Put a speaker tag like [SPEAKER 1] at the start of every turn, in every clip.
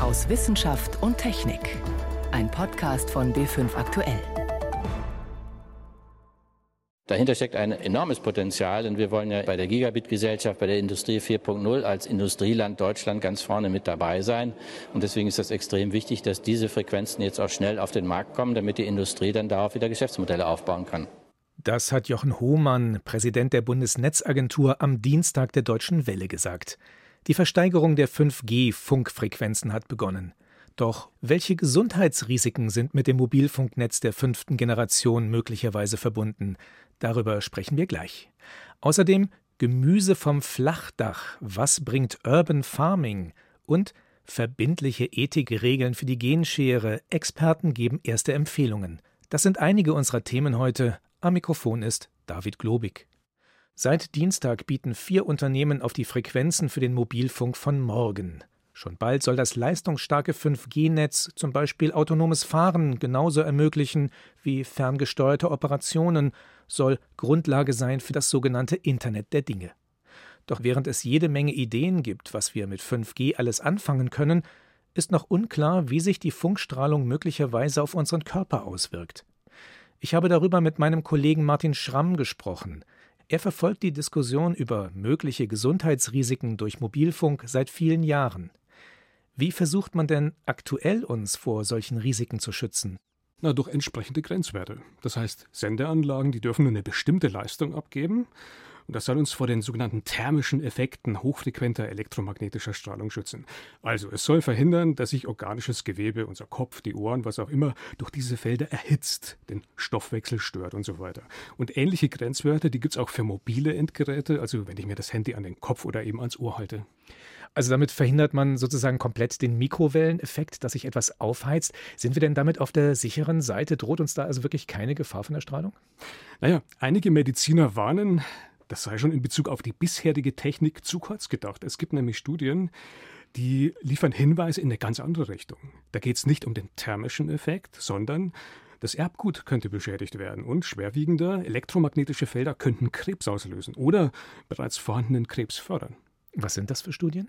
[SPEAKER 1] aus Wissenschaft und Technik. Ein Podcast von B5 Aktuell.
[SPEAKER 2] Dahinter steckt ein enormes Potenzial und wir wollen ja bei der Gigabit-Gesellschaft, bei der Industrie 4.0 als Industrieland Deutschland ganz vorne mit dabei sein. Und deswegen ist das extrem wichtig, dass diese Frequenzen jetzt auch schnell auf den Markt kommen, damit die Industrie dann darauf wieder Geschäftsmodelle aufbauen kann.
[SPEAKER 3] Das hat Jochen Hohmann, Präsident der Bundesnetzagentur, am Dienstag der Deutschen Welle gesagt. Die Versteigerung der 5G-Funkfrequenzen hat begonnen. Doch welche Gesundheitsrisiken sind mit dem Mobilfunknetz der fünften Generation möglicherweise verbunden? Darüber sprechen wir gleich. Außerdem Gemüse vom Flachdach. Was bringt Urban Farming? Und verbindliche Ethikregeln für die Genschere. Experten geben erste Empfehlungen. Das sind einige unserer Themen heute. Am Mikrofon ist David Globig. Seit Dienstag bieten vier Unternehmen auf die Frequenzen für den Mobilfunk von morgen. Schon bald soll das leistungsstarke 5G-Netz zum Beispiel autonomes Fahren genauso ermöglichen wie ferngesteuerte Operationen, soll Grundlage sein für das sogenannte Internet der Dinge. Doch während es jede Menge Ideen gibt, was wir mit 5G alles anfangen können, ist noch unklar, wie sich die Funkstrahlung möglicherweise auf unseren Körper auswirkt. Ich habe darüber mit meinem Kollegen Martin Schramm gesprochen. Er verfolgt die Diskussion über mögliche Gesundheitsrisiken durch Mobilfunk seit vielen Jahren. Wie versucht man denn aktuell uns vor solchen Risiken zu schützen?
[SPEAKER 4] Na, durch entsprechende Grenzwerte. Das heißt, Sendeanlagen, die dürfen nur eine bestimmte Leistung abgeben. Und das soll uns vor den sogenannten thermischen Effekten hochfrequenter elektromagnetischer Strahlung schützen. Also es soll verhindern, dass sich organisches Gewebe, unser Kopf, die Ohren, was auch immer, durch diese Felder erhitzt, den Stoffwechsel stört und so weiter. Und ähnliche Grenzwerte, die gibt es auch für mobile Endgeräte, also wenn ich mir das Handy an den Kopf oder eben ans Ohr halte.
[SPEAKER 3] Also damit verhindert man sozusagen komplett den Mikrowelleneffekt, dass sich etwas aufheizt. Sind wir denn damit auf der sicheren Seite? Droht uns da also wirklich keine Gefahr von der Strahlung?
[SPEAKER 4] Naja, einige Mediziner warnen, das sei schon in Bezug auf die bisherige Technik zu kurz gedacht. Es gibt nämlich Studien, die liefern Hinweise in eine ganz andere Richtung. Da geht es nicht um den thermischen Effekt, sondern das Erbgut könnte beschädigt werden und schwerwiegender elektromagnetische Felder könnten Krebs auslösen oder bereits vorhandenen Krebs fördern.
[SPEAKER 3] Was sind das für Studien?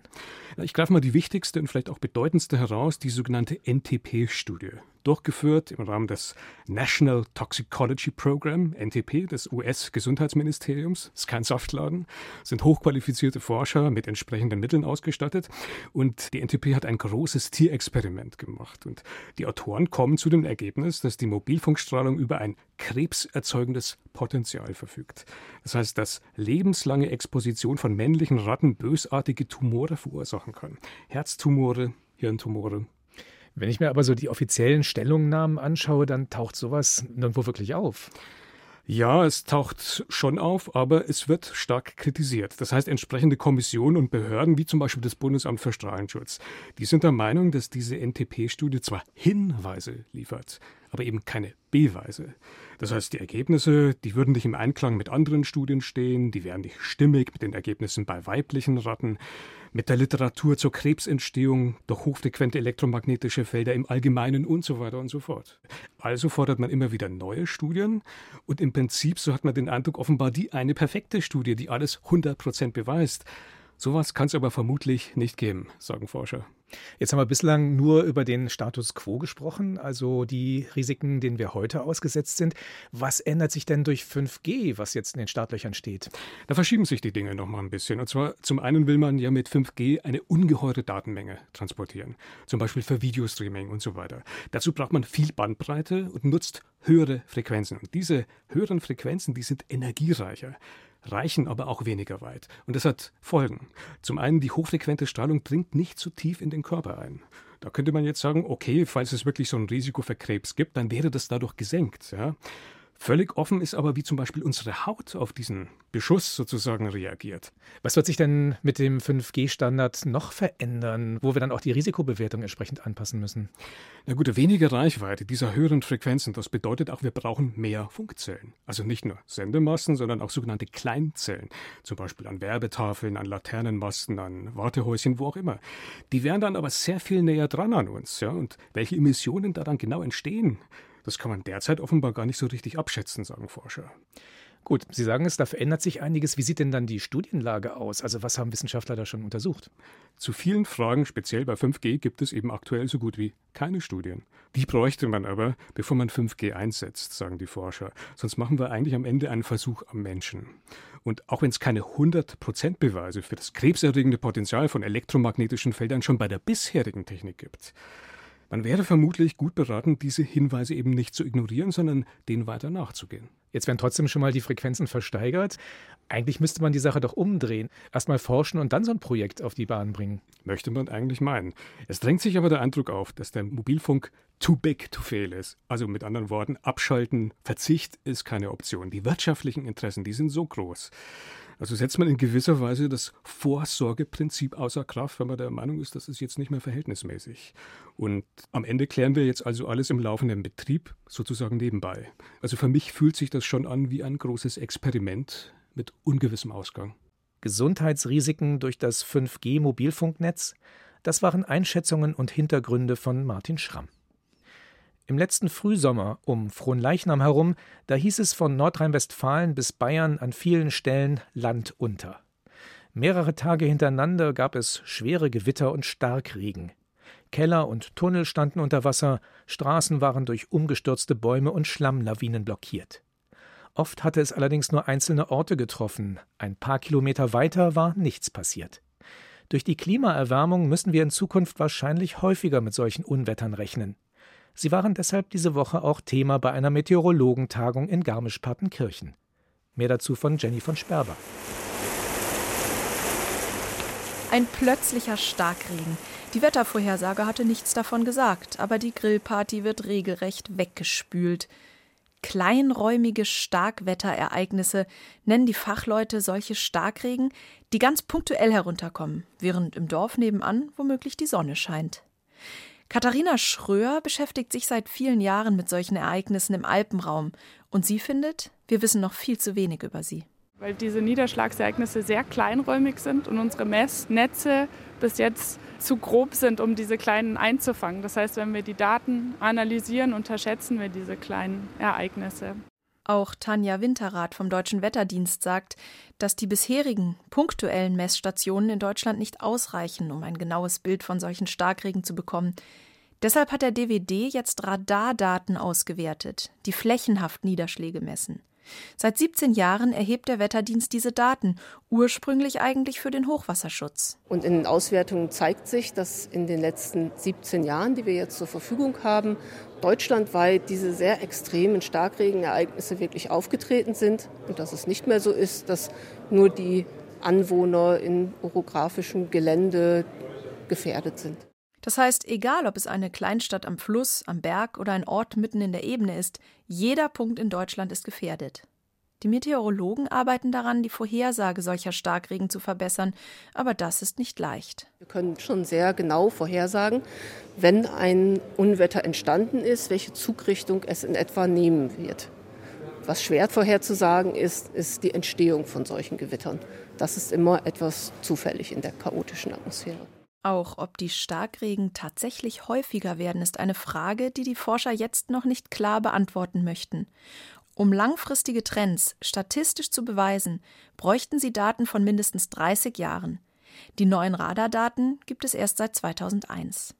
[SPEAKER 4] Ich greife mal die wichtigste und vielleicht auch bedeutendste heraus, die sogenannte NTP-Studie durchgeführt im Rahmen des National Toxicology Program, NTP, des US-Gesundheitsministeriums. Das ist kein Saftladen, sind hochqualifizierte Forscher mit entsprechenden Mitteln ausgestattet. Und die NTP hat ein großes Tierexperiment gemacht. Und die Autoren kommen zu dem Ergebnis, dass die Mobilfunkstrahlung über ein krebserzeugendes Potenzial verfügt. Das heißt, dass lebenslange Exposition von männlichen Ratten bösartige Tumore verursachen kann. Herztumore, Hirntumore,
[SPEAKER 3] wenn ich mir aber so die offiziellen Stellungnahmen anschaue, dann taucht sowas nirgendwo wirklich auf.
[SPEAKER 4] Ja, es taucht schon auf, aber es wird stark kritisiert. Das heißt, entsprechende Kommissionen und Behörden, wie zum Beispiel das Bundesamt für Strahlenschutz, die sind der Meinung, dass diese NTP-Studie zwar Hinweise liefert, aber eben keine Beweise. Das heißt, die Ergebnisse, die würden nicht im Einklang mit anderen Studien stehen, die wären nicht stimmig mit den Ergebnissen bei weiblichen Ratten, mit der Literatur zur Krebsentstehung durch hochfrequente elektromagnetische Felder im Allgemeinen und so weiter und so fort. Also fordert man immer wieder neue Studien und im Prinzip, so hat man den Eindruck, offenbar die eine perfekte Studie, die alles 100% beweist. Sowas kann es aber vermutlich nicht geben, sagen Forscher.
[SPEAKER 3] Jetzt haben wir bislang nur über den Status quo gesprochen, also die Risiken, denen wir heute ausgesetzt sind. Was ändert sich denn durch 5G, was jetzt in den Startlöchern steht?
[SPEAKER 4] Da verschieben sich die Dinge noch mal ein bisschen. Und zwar zum einen will man ja mit 5G eine ungeheure Datenmenge transportieren, zum Beispiel für Videostreaming und so weiter. Dazu braucht man viel Bandbreite und nutzt höhere Frequenzen. Und diese höheren Frequenzen, die sind energiereicher reichen aber auch weniger weit. Und das hat Folgen. Zum einen, die hochfrequente Strahlung dringt nicht zu tief in den Körper ein. Da könnte man jetzt sagen, okay, falls es wirklich so ein Risiko für Krebs gibt, dann wäre das dadurch gesenkt. Ja? Völlig offen ist aber, wie zum Beispiel unsere Haut auf diesen Beschuss sozusagen reagiert.
[SPEAKER 3] Was wird sich denn mit dem 5G-Standard noch verändern, wo wir dann auch die Risikobewertung entsprechend anpassen müssen?
[SPEAKER 4] Na gut, weniger Reichweite dieser höheren Frequenzen, das bedeutet auch, wir brauchen mehr Funkzellen. Also nicht nur Sendemasten, sondern auch sogenannte Kleinzellen. Zum Beispiel an Werbetafeln, an Laternenmasten, an Wartehäuschen, wo auch immer. Die wären dann aber sehr viel näher dran an uns. Ja? Und welche Emissionen da dann genau entstehen, das kann man derzeit offenbar gar nicht so richtig abschätzen, sagen Forscher.
[SPEAKER 3] Gut, Sie sagen es, da verändert sich einiges. Wie sieht denn dann die Studienlage aus? Also was haben Wissenschaftler da schon untersucht?
[SPEAKER 4] Zu vielen Fragen, speziell bei 5G, gibt es eben aktuell so gut wie keine Studien. Die bräuchte man aber, bevor man 5G einsetzt, sagen die Forscher. Sonst machen wir eigentlich am Ende einen Versuch am Menschen. Und auch wenn es keine 100% Beweise für das krebserregende Potenzial von elektromagnetischen Feldern schon bei der bisherigen Technik gibt, man wäre vermutlich gut beraten, diese Hinweise eben nicht zu ignorieren, sondern denen weiter nachzugehen.
[SPEAKER 3] Jetzt werden trotzdem schon mal die Frequenzen versteigert. Eigentlich müsste man die Sache doch umdrehen. Erstmal forschen und dann so ein Projekt auf die Bahn bringen.
[SPEAKER 4] Möchte man eigentlich meinen. Es drängt sich aber der Eindruck auf, dass der Mobilfunk too big to fail ist. Also mit anderen Worten, abschalten, Verzicht ist keine Option. Die wirtschaftlichen Interessen, die sind so groß. Also setzt man in gewisser Weise das Vorsorgeprinzip außer Kraft, wenn man der Meinung ist, das ist jetzt nicht mehr verhältnismäßig. Und am Ende klären wir jetzt also alles im laufenden Betrieb, sozusagen nebenbei. Also für mich fühlt sich das schon an wie ein großes Experiment mit ungewissem Ausgang.
[SPEAKER 3] Gesundheitsrisiken durch das 5G-Mobilfunknetz, das waren Einschätzungen und Hintergründe von Martin Schramm. Im letzten Frühsommer um Fronleichnam herum, da hieß es von Nordrhein-Westfalen bis Bayern an vielen Stellen Land unter. Mehrere Tage hintereinander gab es schwere Gewitter und Starkregen. Keller und Tunnel standen unter Wasser, Straßen waren durch umgestürzte Bäume und Schlammlawinen blockiert. Oft hatte es allerdings nur einzelne Orte getroffen, ein paar Kilometer weiter war nichts passiert. Durch die Klimaerwärmung müssen wir in Zukunft wahrscheinlich häufiger mit solchen Unwettern rechnen. Sie waren deshalb diese Woche auch Thema bei einer Meteorologentagung in Garmisch-Partenkirchen. Mehr dazu von Jenny von Sperber.
[SPEAKER 5] Ein plötzlicher Starkregen. Die Wettervorhersage hatte nichts davon gesagt, aber die Grillparty wird regelrecht weggespült. Kleinräumige Starkwetterereignisse nennen die Fachleute solche Starkregen, die ganz punktuell herunterkommen, während im Dorf nebenan womöglich die Sonne scheint. Katharina Schröer beschäftigt sich seit vielen Jahren mit solchen Ereignissen im Alpenraum und sie findet, wir wissen noch viel zu wenig über sie.
[SPEAKER 6] Weil diese Niederschlagsereignisse sehr kleinräumig sind und unsere Messnetze bis jetzt zu grob sind, um diese kleinen einzufangen. Das heißt, wenn wir die Daten analysieren, unterschätzen wir diese kleinen Ereignisse.
[SPEAKER 5] Auch Tanja Winterrath vom Deutschen Wetterdienst sagt, dass die bisherigen punktuellen Messstationen in Deutschland nicht ausreichen, um ein genaues Bild von solchen Starkregen zu bekommen. Deshalb hat der DWD jetzt Radardaten ausgewertet, die flächenhaft Niederschläge messen. Seit 17 Jahren erhebt der Wetterdienst diese Daten, ursprünglich eigentlich für den Hochwasserschutz.
[SPEAKER 7] Und in den Auswertungen zeigt sich, dass in den letzten 17 Jahren, die wir jetzt zur Verfügung haben, deutschlandweit diese sehr extremen Starkregenereignisse wirklich aufgetreten sind und dass es nicht mehr so ist, dass nur die Anwohner in orografischem Gelände gefährdet sind.
[SPEAKER 5] Das heißt, egal ob es eine Kleinstadt am Fluss, am Berg oder ein Ort mitten in der Ebene ist, jeder Punkt in Deutschland ist gefährdet. Die Meteorologen arbeiten daran, die Vorhersage solcher Starkregen zu verbessern, aber das ist nicht leicht.
[SPEAKER 7] Wir können schon sehr genau vorhersagen, wenn ein Unwetter entstanden ist, welche Zugrichtung es in etwa nehmen wird. Was schwer vorherzusagen ist, ist die Entstehung von solchen Gewittern. Das ist immer etwas zufällig in der chaotischen Atmosphäre.
[SPEAKER 5] Auch ob die Starkregen tatsächlich häufiger werden, ist eine Frage, die die Forscher jetzt noch nicht klar beantworten möchten. Um langfristige Trends statistisch zu beweisen, bräuchten sie Daten von mindestens 30 Jahren. Die neuen Radardaten gibt es erst seit 2001.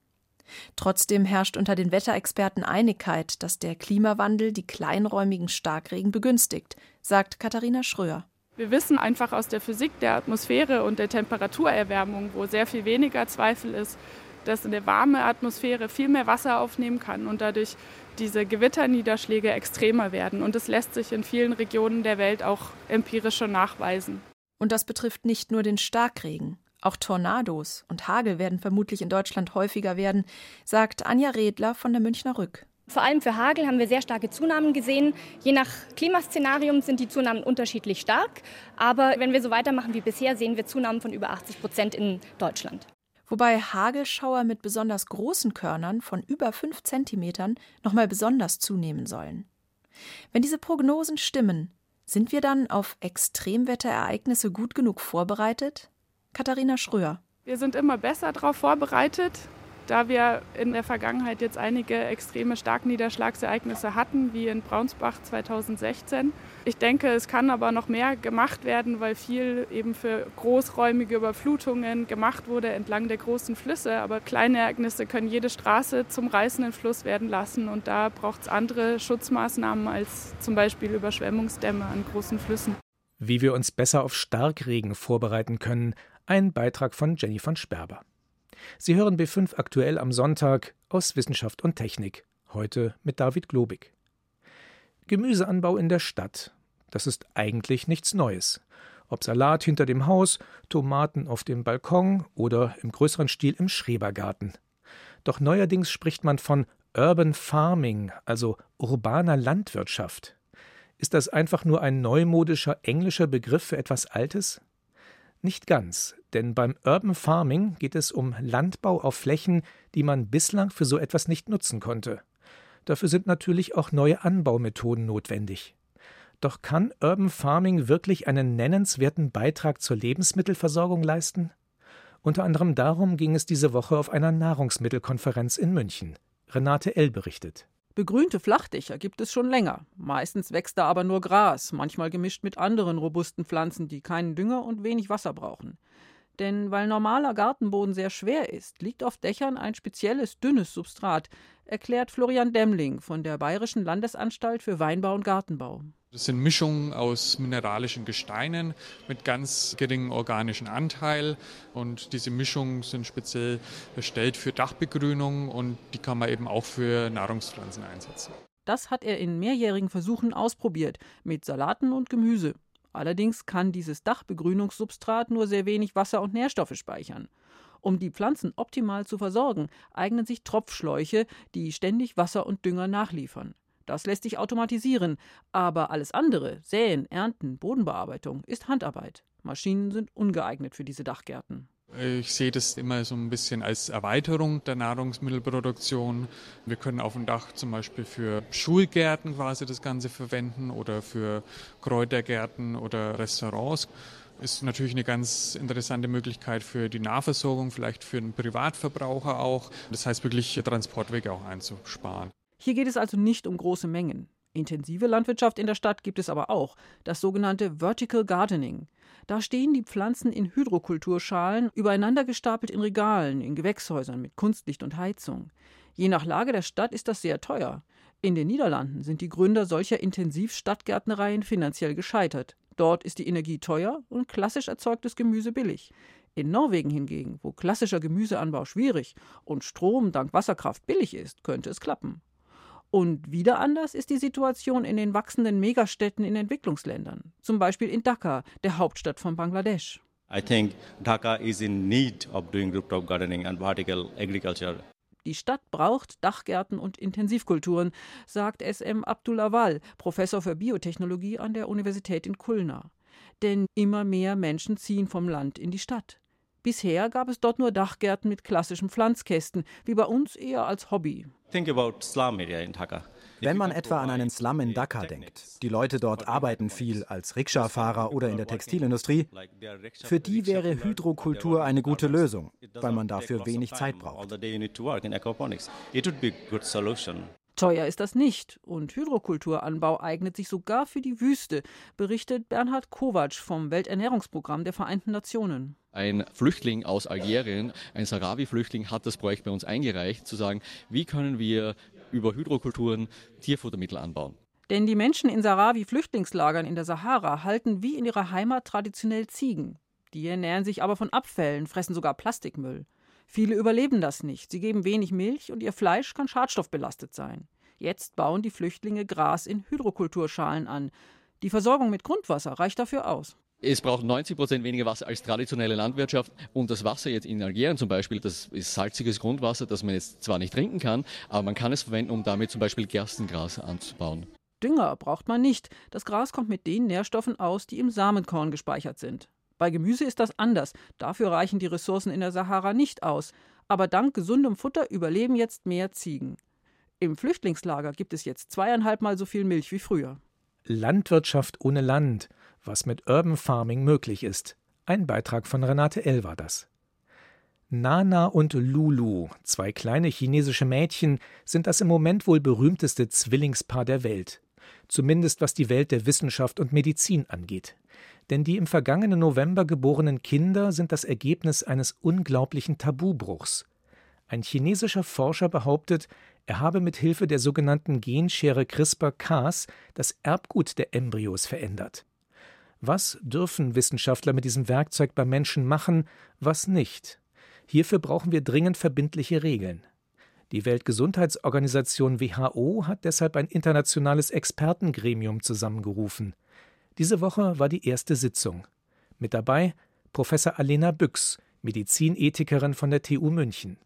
[SPEAKER 5] Trotzdem herrscht unter den Wetterexperten Einigkeit, dass der Klimawandel die kleinräumigen Starkregen begünstigt, sagt Katharina Schröer.
[SPEAKER 6] Wir wissen einfach aus der Physik der Atmosphäre und der Temperaturerwärmung, wo sehr viel weniger Zweifel ist, dass eine warme Atmosphäre viel mehr Wasser aufnehmen kann und dadurch diese Gewitterniederschläge extremer werden. Und das lässt sich in vielen Regionen der Welt auch empirisch schon nachweisen.
[SPEAKER 5] Und das betrifft nicht nur den Starkregen. Auch Tornados und Hagel werden vermutlich in Deutschland häufiger werden, sagt Anja Redler von der Münchner Rück.
[SPEAKER 8] Vor allem für Hagel haben wir sehr starke Zunahmen gesehen. Je nach Klimaszenarium sind die Zunahmen unterschiedlich stark. Aber wenn wir so weitermachen wie bisher, sehen wir Zunahmen von über 80 Prozent in Deutschland.
[SPEAKER 5] Wobei Hagelschauer mit besonders großen Körnern von über 5 Zentimetern nochmal besonders zunehmen sollen. Wenn diese Prognosen stimmen, sind wir dann auf Extremwetterereignisse gut genug vorbereitet? Katharina Schröer.
[SPEAKER 6] Wir sind immer besser darauf vorbereitet da wir in der Vergangenheit jetzt einige extreme Starkniederschlagsereignisse hatten, wie in Braunsbach 2016. Ich denke, es kann aber noch mehr gemacht werden, weil viel eben für großräumige Überflutungen gemacht wurde entlang der großen Flüsse. Aber kleine Ereignisse können jede Straße zum reißenden Fluss werden lassen und da braucht es andere Schutzmaßnahmen als zum Beispiel Überschwemmungsdämme an großen Flüssen.
[SPEAKER 3] Wie wir uns besser auf Starkregen vorbereiten können, ein Beitrag von Jenny von Sperber. Sie hören B5 aktuell am Sonntag aus Wissenschaft und Technik. Heute mit David Globig. Gemüseanbau in der Stadt. Das ist eigentlich nichts Neues. Ob Salat hinter dem Haus, Tomaten auf dem Balkon oder im größeren Stil im Schrebergarten. Doch neuerdings spricht man von Urban Farming, also urbaner Landwirtschaft. Ist das einfach nur ein neumodischer englischer Begriff für etwas Altes? Nicht ganz, denn beim Urban Farming geht es um Landbau auf Flächen, die man bislang für so etwas nicht nutzen konnte. Dafür sind natürlich auch neue Anbaumethoden notwendig. Doch kann Urban Farming wirklich einen nennenswerten Beitrag zur Lebensmittelversorgung leisten? Unter anderem darum ging es diese Woche auf einer Nahrungsmittelkonferenz in München. Renate L. berichtet.
[SPEAKER 9] Begrünte Flachdächer gibt es schon länger. Meistens wächst da aber nur Gras, manchmal gemischt mit anderen robusten Pflanzen, die keinen Dünger und wenig Wasser brauchen. Denn weil normaler Gartenboden sehr schwer ist, liegt auf Dächern ein spezielles dünnes Substrat, erklärt Florian Demmling von der Bayerischen Landesanstalt für Weinbau und Gartenbau.
[SPEAKER 10] Das sind Mischungen aus mineralischen Gesteinen mit ganz geringem organischen Anteil. Und diese Mischungen sind speziell erstellt für Dachbegrünung und die kann man eben auch für Nahrungspflanzen einsetzen.
[SPEAKER 9] Das hat er in mehrjährigen Versuchen ausprobiert, mit Salaten und Gemüse. Allerdings kann dieses Dachbegrünungssubstrat nur sehr wenig Wasser und Nährstoffe speichern. Um die Pflanzen optimal zu versorgen, eignen sich Tropfschläuche, die ständig Wasser und Dünger nachliefern. Das lässt sich automatisieren, aber alles andere, Säen, Ernten, Bodenbearbeitung, ist Handarbeit. Maschinen sind ungeeignet für diese Dachgärten.
[SPEAKER 10] Ich sehe das immer so ein bisschen als Erweiterung der Nahrungsmittelproduktion. Wir können auf dem Dach zum Beispiel für Schulgärten quasi das Ganze verwenden oder für Kräutergärten oder Restaurants. Ist natürlich eine ganz interessante Möglichkeit für die Nahversorgung, vielleicht für einen Privatverbraucher auch. Das heißt wirklich Transportwege auch einzusparen.
[SPEAKER 9] Hier geht es also nicht um große Mengen. Intensive Landwirtschaft in der Stadt gibt es aber auch, das sogenannte Vertical Gardening. Da stehen die Pflanzen in Hydrokulturschalen übereinander gestapelt in Regalen, in Gewächshäusern mit Kunstlicht und Heizung. Je nach Lage der Stadt ist das sehr teuer. In den Niederlanden sind die Gründer solcher Intensivstadtgärtnereien finanziell gescheitert. Dort ist die Energie teuer und klassisch erzeugtes Gemüse billig. In Norwegen hingegen, wo klassischer Gemüseanbau schwierig und Strom dank Wasserkraft billig ist, könnte es klappen. Und wieder anders ist die Situation in den wachsenden Megastädten in Entwicklungsländern, zum Beispiel in Dhaka, der Hauptstadt von Bangladesch. I think Dhaka is in need of doing rooftop gardening and vertical agriculture. Die Stadt braucht Dachgärten und Intensivkulturen, sagt SM Abdullawal, Professor für Biotechnologie an der Universität in Kulna. Denn immer mehr Menschen ziehen vom Land in die Stadt. Bisher gab es dort nur Dachgärten mit klassischen Pflanzkästen, wie bei uns eher als Hobby.
[SPEAKER 11] Wenn man etwa an einen Slum in Dhaka denkt, die Leute dort arbeiten viel als Rikscha-Fahrer oder in der Textilindustrie, für die wäre Hydrokultur eine gute Lösung, weil man dafür wenig Zeit braucht.
[SPEAKER 9] Teuer ist das nicht. Und Hydrokulturanbau eignet sich sogar für die Wüste, berichtet Bernhard Kovac vom Welternährungsprogramm der Vereinten Nationen.
[SPEAKER 12] Ein Flüchtling aus Algerien, ein Sahrawi-Flüchtling, hat das Projekt bei uns eingereicht, zu sagen, wie können wir über Hydrokulturen Tierfuttermittel anbauen.
[SPEAKER 9] Denn die Menschen in Sahrawi-Flüchtlingslagern in der Sahara halten wie in ihrer Heimat traditionell Ziegen. Die ernähren sich aber von Abfällen, fressen sogar Plastikmüll. Viele überleben das nicht. Sie geben wenig Milch und ihr Fleisch kann schadstoffbelastet sein. Jetzt bauen die Flüchtlinge Gras in Hydrokulturschalen an. Die Versorgung mit Grundwasser reicht dafür aus.
[SPEAKER 12] Es braucht 90 Prozent weniger Wasser als traditionelle Landwirtschaft. Und das Wasser jetzt in Algerien zum Beispiel, das ist salziges Grundwasser, das man jetzt zwar nicht trinken kann, aber man kann es verwenden, um damit zum Beispiel Gerstengras anzubauen.
[SPEAKER 9] Dünger braucht man nicht. Das Gras kommt mit den Nährstoffen aus, die im Samenkorn gespeichert sind. Bei Gemüse ist das anders. Dafür reichen die Ressourcen in der Sahara nicht aus. Aber dank gesundem Futter überleben jetzt mehr Ziegen. Im Flüchtlingslager gibt es jetzt zweieinhalb Mal so viel Milch wie früher.
[SPEAKER 3] Landwirtschaft ohne Land, was mit Urban Farming möglich ist. Ein Beitrag von Renate L. war das. Nana und Lulu, zwei kleine chinesische Mädchen, sind das im Moment wohl berühmteste Zwillingspaar der Welt. Zumindest was die Welt der Wissenschaft und Medizin angeht. Denn die im vergangenen November geborenen Kinder sind das Ergebnis eines unglaublichen Tabubruchs. Ein chinesischer Forscher behauptet, er habe mit Hilfe der sogenannten Genschere CRISPR-Cas das Erbgut der Embryos verändert. Was dürfen Wissenschaftler mit diesem Werkzeug beim Menschen machen, was nicht? Hierfür brauchen wir dringend verbindliche Regeln. Die Weltgesundheitsorganisation WHO hat deshalb ein internationales Expertengremium zusammengerufen. Diese Woche war die erste Sitzung. Mit dabei Professor Alena Büchs, Medizinethikerin von der TU München.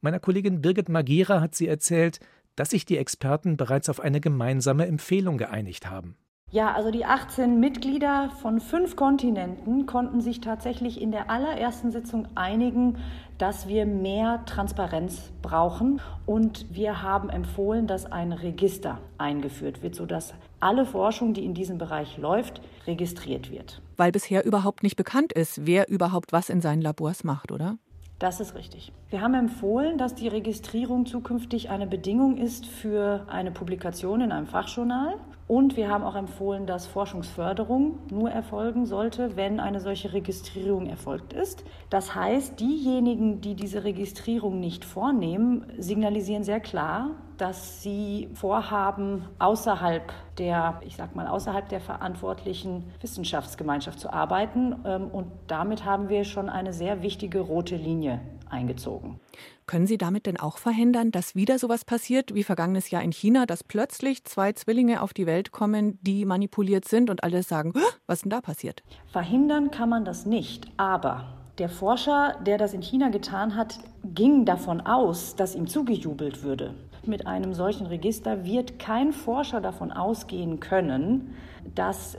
[SPEAKER 3] Meiner Kollegin Birgit Magira hat sie erzählt, dass sich die Experten bereits auf eine gemeinsame Empfehlung geeinigt haben.
[SPEAKER 13] Ja, also die 18 Mitglieder von fünf Kontinenten konnten sich tatsächlich in der allerersten Sitzung einigen, dass wir mehr Transparenz brauchen. Und wir haben empfohlen, dass ein Register eingeführt wird, sodass alle Forschung, die in diesem Bereich läuft, registriert wird.
[SPEAKER 14] Weil bisher überhaupt nicht bekannt ist, wer überhaupt was in seinen Labors macht, oder?
[SPEAKER 13] Das ist richtig. Wir haben empfohlen, dass die Registrierung zukünftig eine Bedingung ist für eine Publikation in einem Fachjournal. Und wir haben auch empfohlen, dass Forschungsförderung nur erfolgen sollte, wenn eine solche Registrierung erfolgt ist. Das heißt, diejenigen, die diese Registrierung nicht vornehmen, signalisieren sehr klar, dass sie vorhaben, außerhalb der, ich sag mal, außerhalb der verantwortlichen Wissenschaftsgemeinschaft zu arbeiten. Ähm, und damit haben wir schon eine sehr wichtige rote Linie eingezogen.
[SPEAKER 14] Können Sie damit denn auch verhindern, dass wieder sowas passiert wie vergangenes Jahr in China, dass plötzlich zwei Zwillinge auf die Welt kommen, die manipuliert sind und alle sagen, was ist denn da passiert?
[SPEAKER 13] Verhindern kann man das nicht, aber der Forscher, der das in China getan hat, ging davon aus, dass ihm zugejubelt würde. Mit einem solchen Register wird kein Forscher davon ausgehen können, dass äh,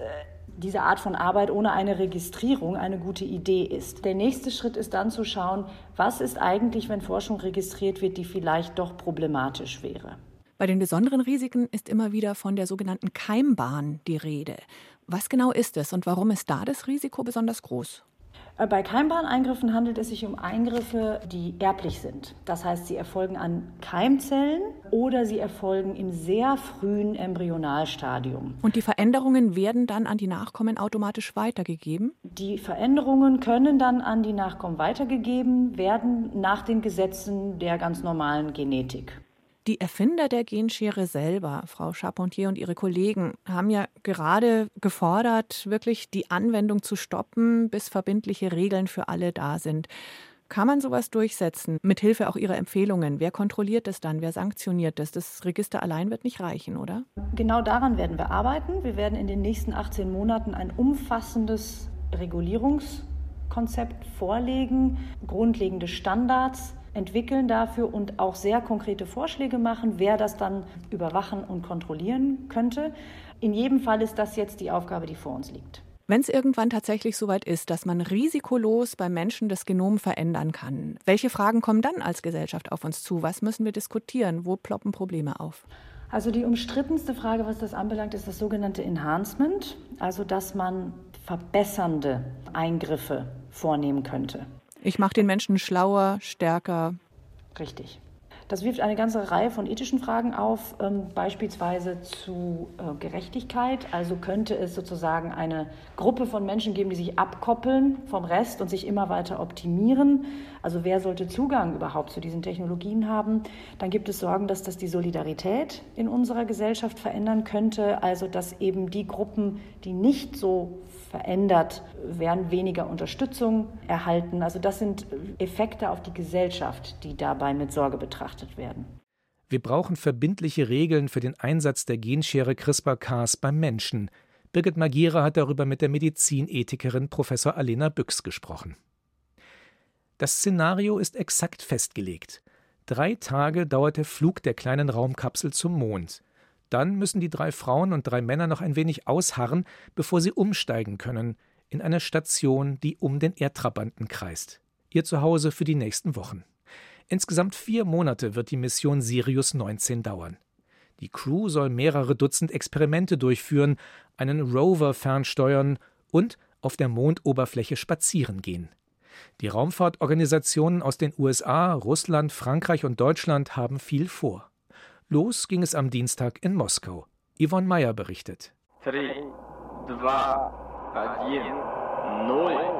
[SPEAKER 13] diese Art von Arbeit ohne eine Registrierung eine gute Idee ist. Der nächste Schritt ist dann zu schauen, was ist eigentlich, wenn Forschung registriert wird, die vielleicht doch problematisch wäre.
[SPEAKER 14] Bei den besonderen Risiken ist immer wieder von der sogenannten Keimbahn die Rede. Was genau ist es und warum ist da das Risiko besonders groß?
[SPEAKER 13] Äh, bei Keimbahneingriffen handelt es sich um Eingriffe, die erblich sind. Das heißt, sie erfolgen an Keimzellen oder sie erfolgen im sehr frühen Embryonalstadium.
[SPEAKER 14] Und die Veränderungen werden dann an die Nachkommen automatisch weitergegeben?
[SPEAKER 13] Die Veränderungen können dann an die Nachkommen weitergegeben werden nach den Gesetzen der ganz normalen Genetik.
[SPEAKER 14] Die Erfinder der Genschere selber, Frau Charpentier und ihre Kollegen, haben ja gerade gefordert, wirklich die Anwendung zu stoppen, bis verbindliche Regeln für alle da sind. Kann man sowas durchsetzen, mithilfe auch Ihrer Empfehlungen? Wer kontrolliert das dann? Wer sanktioniert das? Das Register allein wird nicht reichen, oder?
[SPEAKER 13] Genau daran werden wir arbeiten. Wir werden in den nächsten 18 Monaten ein umfassendes Regulierungskonzept vorlegen, grundlegende Standards entwickeln dafür und auch sehr konkrete Vorschläge machen, wer das dann überwachen und kontrollieren könnte. In jedem Fall ist das jetzt die Aufgabe, die vor uns liegt.
[SPEAKER 14] Wenn es irgendwann tatsächlich soweit ist, dass man risikolos beim Menschen das Genom verändern kann, welche Fragen kommen dann als Gesellschaft auf uns zu? Was müssen wir diskutieren? Wo ploppen Probleme auf?
[SPEAKER 13] Also die umstrittenste Frage, was das anbelangt, ist das sogenannte Enhancement, also dass man verbessernde Eingriffe vornehmen könnte.
[SPEAKER 14] Ich mache den Menschen schlauer, stärker.
[SPEAKER 13] Richtig. Das wirft eine ganze Reihe von ethischen Fragen auf, ähm, beispielsweise zu äh, Gerechtigkeit. Also könnte es sozusagen eine Gruppe von Menschen geben, die sich abkoppeln vom Rest und sich immer weiter optimieren. Also wer sollte Zugang überhaupt zu diesen Technologien haben? Dann gibt es Sorgen, dass das die Solidarität in unserer Gesellschaft verändern könnte. Also dass eben die Gruppen, die nicht so verändert, werden weniger Unterstützung erhalten. Also das sind Effekte auf die Gesellschaft, die dabei mit Sorge betrachtet werden.
[SPEAKER 3] Wir brauchen verbindliche Regeln für den Einsatz der Genschere CRISPR-Cas beim Menschen. Birgit Magira hat darüber mit der Medizinethikerin Professor Alena Büchs gesprochen. Das Szenario ist exakt festgelegt. Drei Tage dauert der Flug der kleinen Raumkapsel zum Mond. Dann müssen die drei Frauen und drei Männer noch ein wenig ausharren, bevor sie umsteigen können in eine Station, die um den Erdtrabanten kreist. Ihr Zuhause für die nächsten Wochen. Insgesamt vier Monate wird die Mission Sirius 19 dauern. Die Crew soll mehrere Dutzend Experimente durchführen, einen Rover fernsteuern und auf der Mondoberfläche spazieren gehen. Die Raumfahrtorganisationen aus den USA, Russland, Frankreich und Deutschland haben viel vor. Los ging es am Dienstag in Moskau. Yvonne Meyer berichtet. 3, 2, 1,
[SPEAKER 15] 0.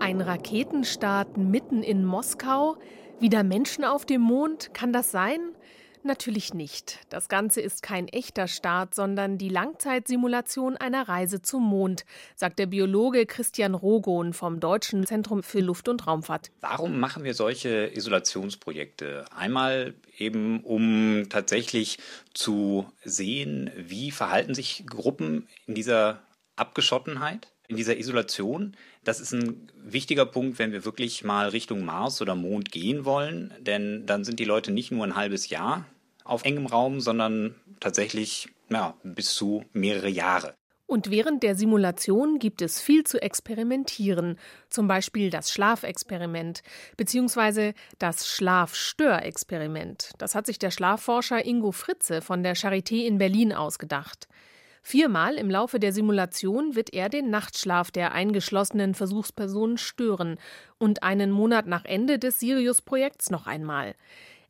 [SPEAKER 15] Ein Raketenstart mitten in Moskau? Wieder Menschen auf dem Mond? Kann das sein? Natürlich nicht. Das Ganze ist kein echter Start, sondern die Langzeitsimulation einer Reise zum Mond, sagt der Biologe Christian Rogon vom Deutschen Zentrum für Luft- und Raumfahrt.
[SPEAKER 16] Warum machen wir solche Isolationsprojekte? Einmal eben, um tatsächlich zu sehen, wie verhalten sich Gruppen in dieser Abgeschottenheit, in dieser Isolation. Das ist ein wichtiger Punkt, wenn wir wirklich mal Richtung Mars oder Mond gehen wollen, denn dann sind die Leute nicht nur ein halbes Jahr auf engem Raum, sondern tatsächlich ja, bis zu mehrere Jahre.
[SPEAKER 15] Und während der Simulation gibt es viel zu experimentieren, zum Beispiel das Schlafexperiment bzw. das Schlafstörexperiment. Das hat sich der Schlafforscher Ingo Fritze von der Charité in Berlin ausgedacht. Viermal im Laufe der Simulation wird er den Nachtschlaf der eingeschlossenen Versuchspersonen stören und einen Monat nach Ende des Sirius-Projekts noch einmal.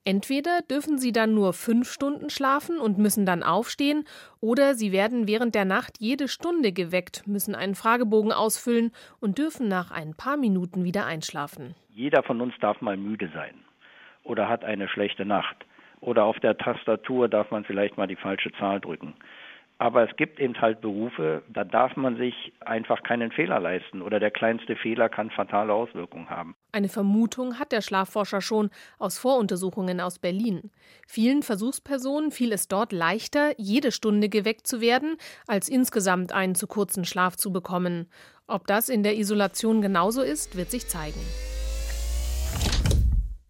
[SPEAKER 15] Entweder dürfen sie dann nur fünf Stunden schlafen und müssen dann aufstehen, oder sie werden während der Nacht jede Stunde geweckt, müssen einen Fragebogen ausfüllen und dürfen nach ein paar Minuten wieder einschlafen.
[SPEAKER 17] Jeder von uns darf mal müde sein oder hat eine schlechte Nacht. Oder auf der Tastatur darf man vielleicht mal die falsche Zahl drücken. Aber es gibt eben halt Berufe, da darf man sich einfach keinen Fehler leisten oder der kleinste Fehler kann fatale Auswirkungen haben.
[SPEAKER 15] Eine Vermutung hat der Schlafforscher schon aus Voruntersuchungen aus Berlin. Vielen Versuchspersonen fiel es dort leichter, jede Stunde geweckt zu werden, als insgesamt einen zu kurzen Schlaf zu bekommen. Ob das in der Isolation genauso ist, wird sich zeigen.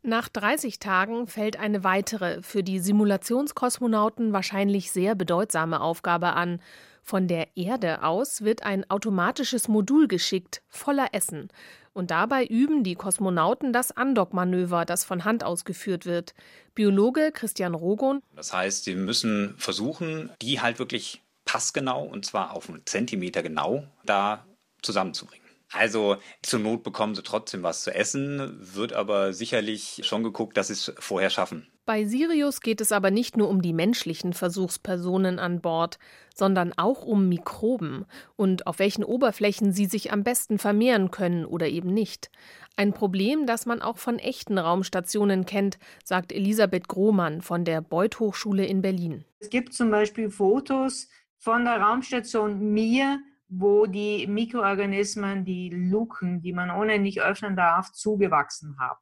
[SPEAKER 15] Nach 30 Tagen fällt eine weitere, für die Simulationskosmonauten wahrscheinlich sehr bedeutsame Aufgabe an. Von der Erde aus wird ein automatisches Modul geschickt, voller Essen. Und dabei üben die Kosmonauten das Andockmanöver, das von Hand ausgeführt wird. Biologe Christian Rogon.
[SPEAKER 16] Das heißt, sie müssen versuchen, die halt wirklich passgenau, und zwar auf einen Zentimeter genau, da zusammenzubringen. Also zur Not bekommen sie trotzdem was zu essen, wird aber sicherlich schon geguckt, dass sie es vorher schaffen.
[SPEAKER 15] Bei Sirius geht es aber nicht nur um die menschlichen Versuchspersonen an Bord, sondern auch um Mikroben und auf welchen Oberflächen sie sich am besten vermehren können oder eben nicht. Ein Problem, das man auch von echten Raumstationen kennt, sagt Elisabeth Grohmann von der Beuth Hochschule in Berlin.
[SPEAKER 18] Es gibt zum Beispiel Fotos von der Raumstation Mir wo die Mikroorganismen, die Luken, die man ohne nicht öffnen darf, zugewachsen haben.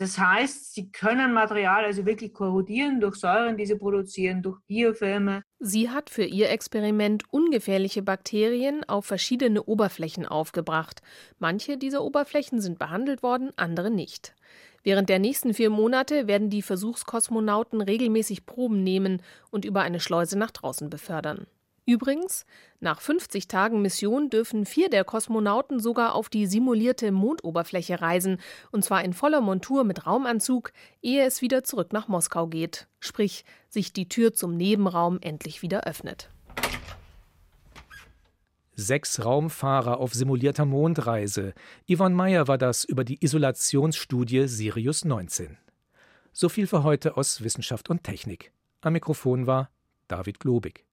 [SPEAKER 18] Das heißt, sie können Material also wirklich korrodieren durch Säuren, die sie produzieren, durch Biofilme.
[SPEAKER 15] Sie hat für ihr Experiment ungefährliche Bakterien auf verschiedene Oberflächen aufgebracht. Manche dieser Oberflächen sind behandelt worden, andere nicht. Während der nächsten vier Monate werden die Versuchskosmonauten regelmäßig Proben nehmen und über eine Schleuse nach draußen befördern. Übrigens, nach 50 Tagen Mission dürfen vier der Kosmonauten sogar auf die simulierte Mondoberfläche reisen, und zwar in voller Montur mit Raumanzug, ehe es wieder zurück nach Moskau geht, sprich sich die Tür zum Nebenraum endlich wieder öffnet.
[SPEAKER 3] Sechs Raumfahrer auf simulierter Mondreise. Yvonne Meyer war das über die Isolationsstudie Sirius 19. So viel für heute aus Wissenschaft und Technik. Am Mikrofon war David Globig.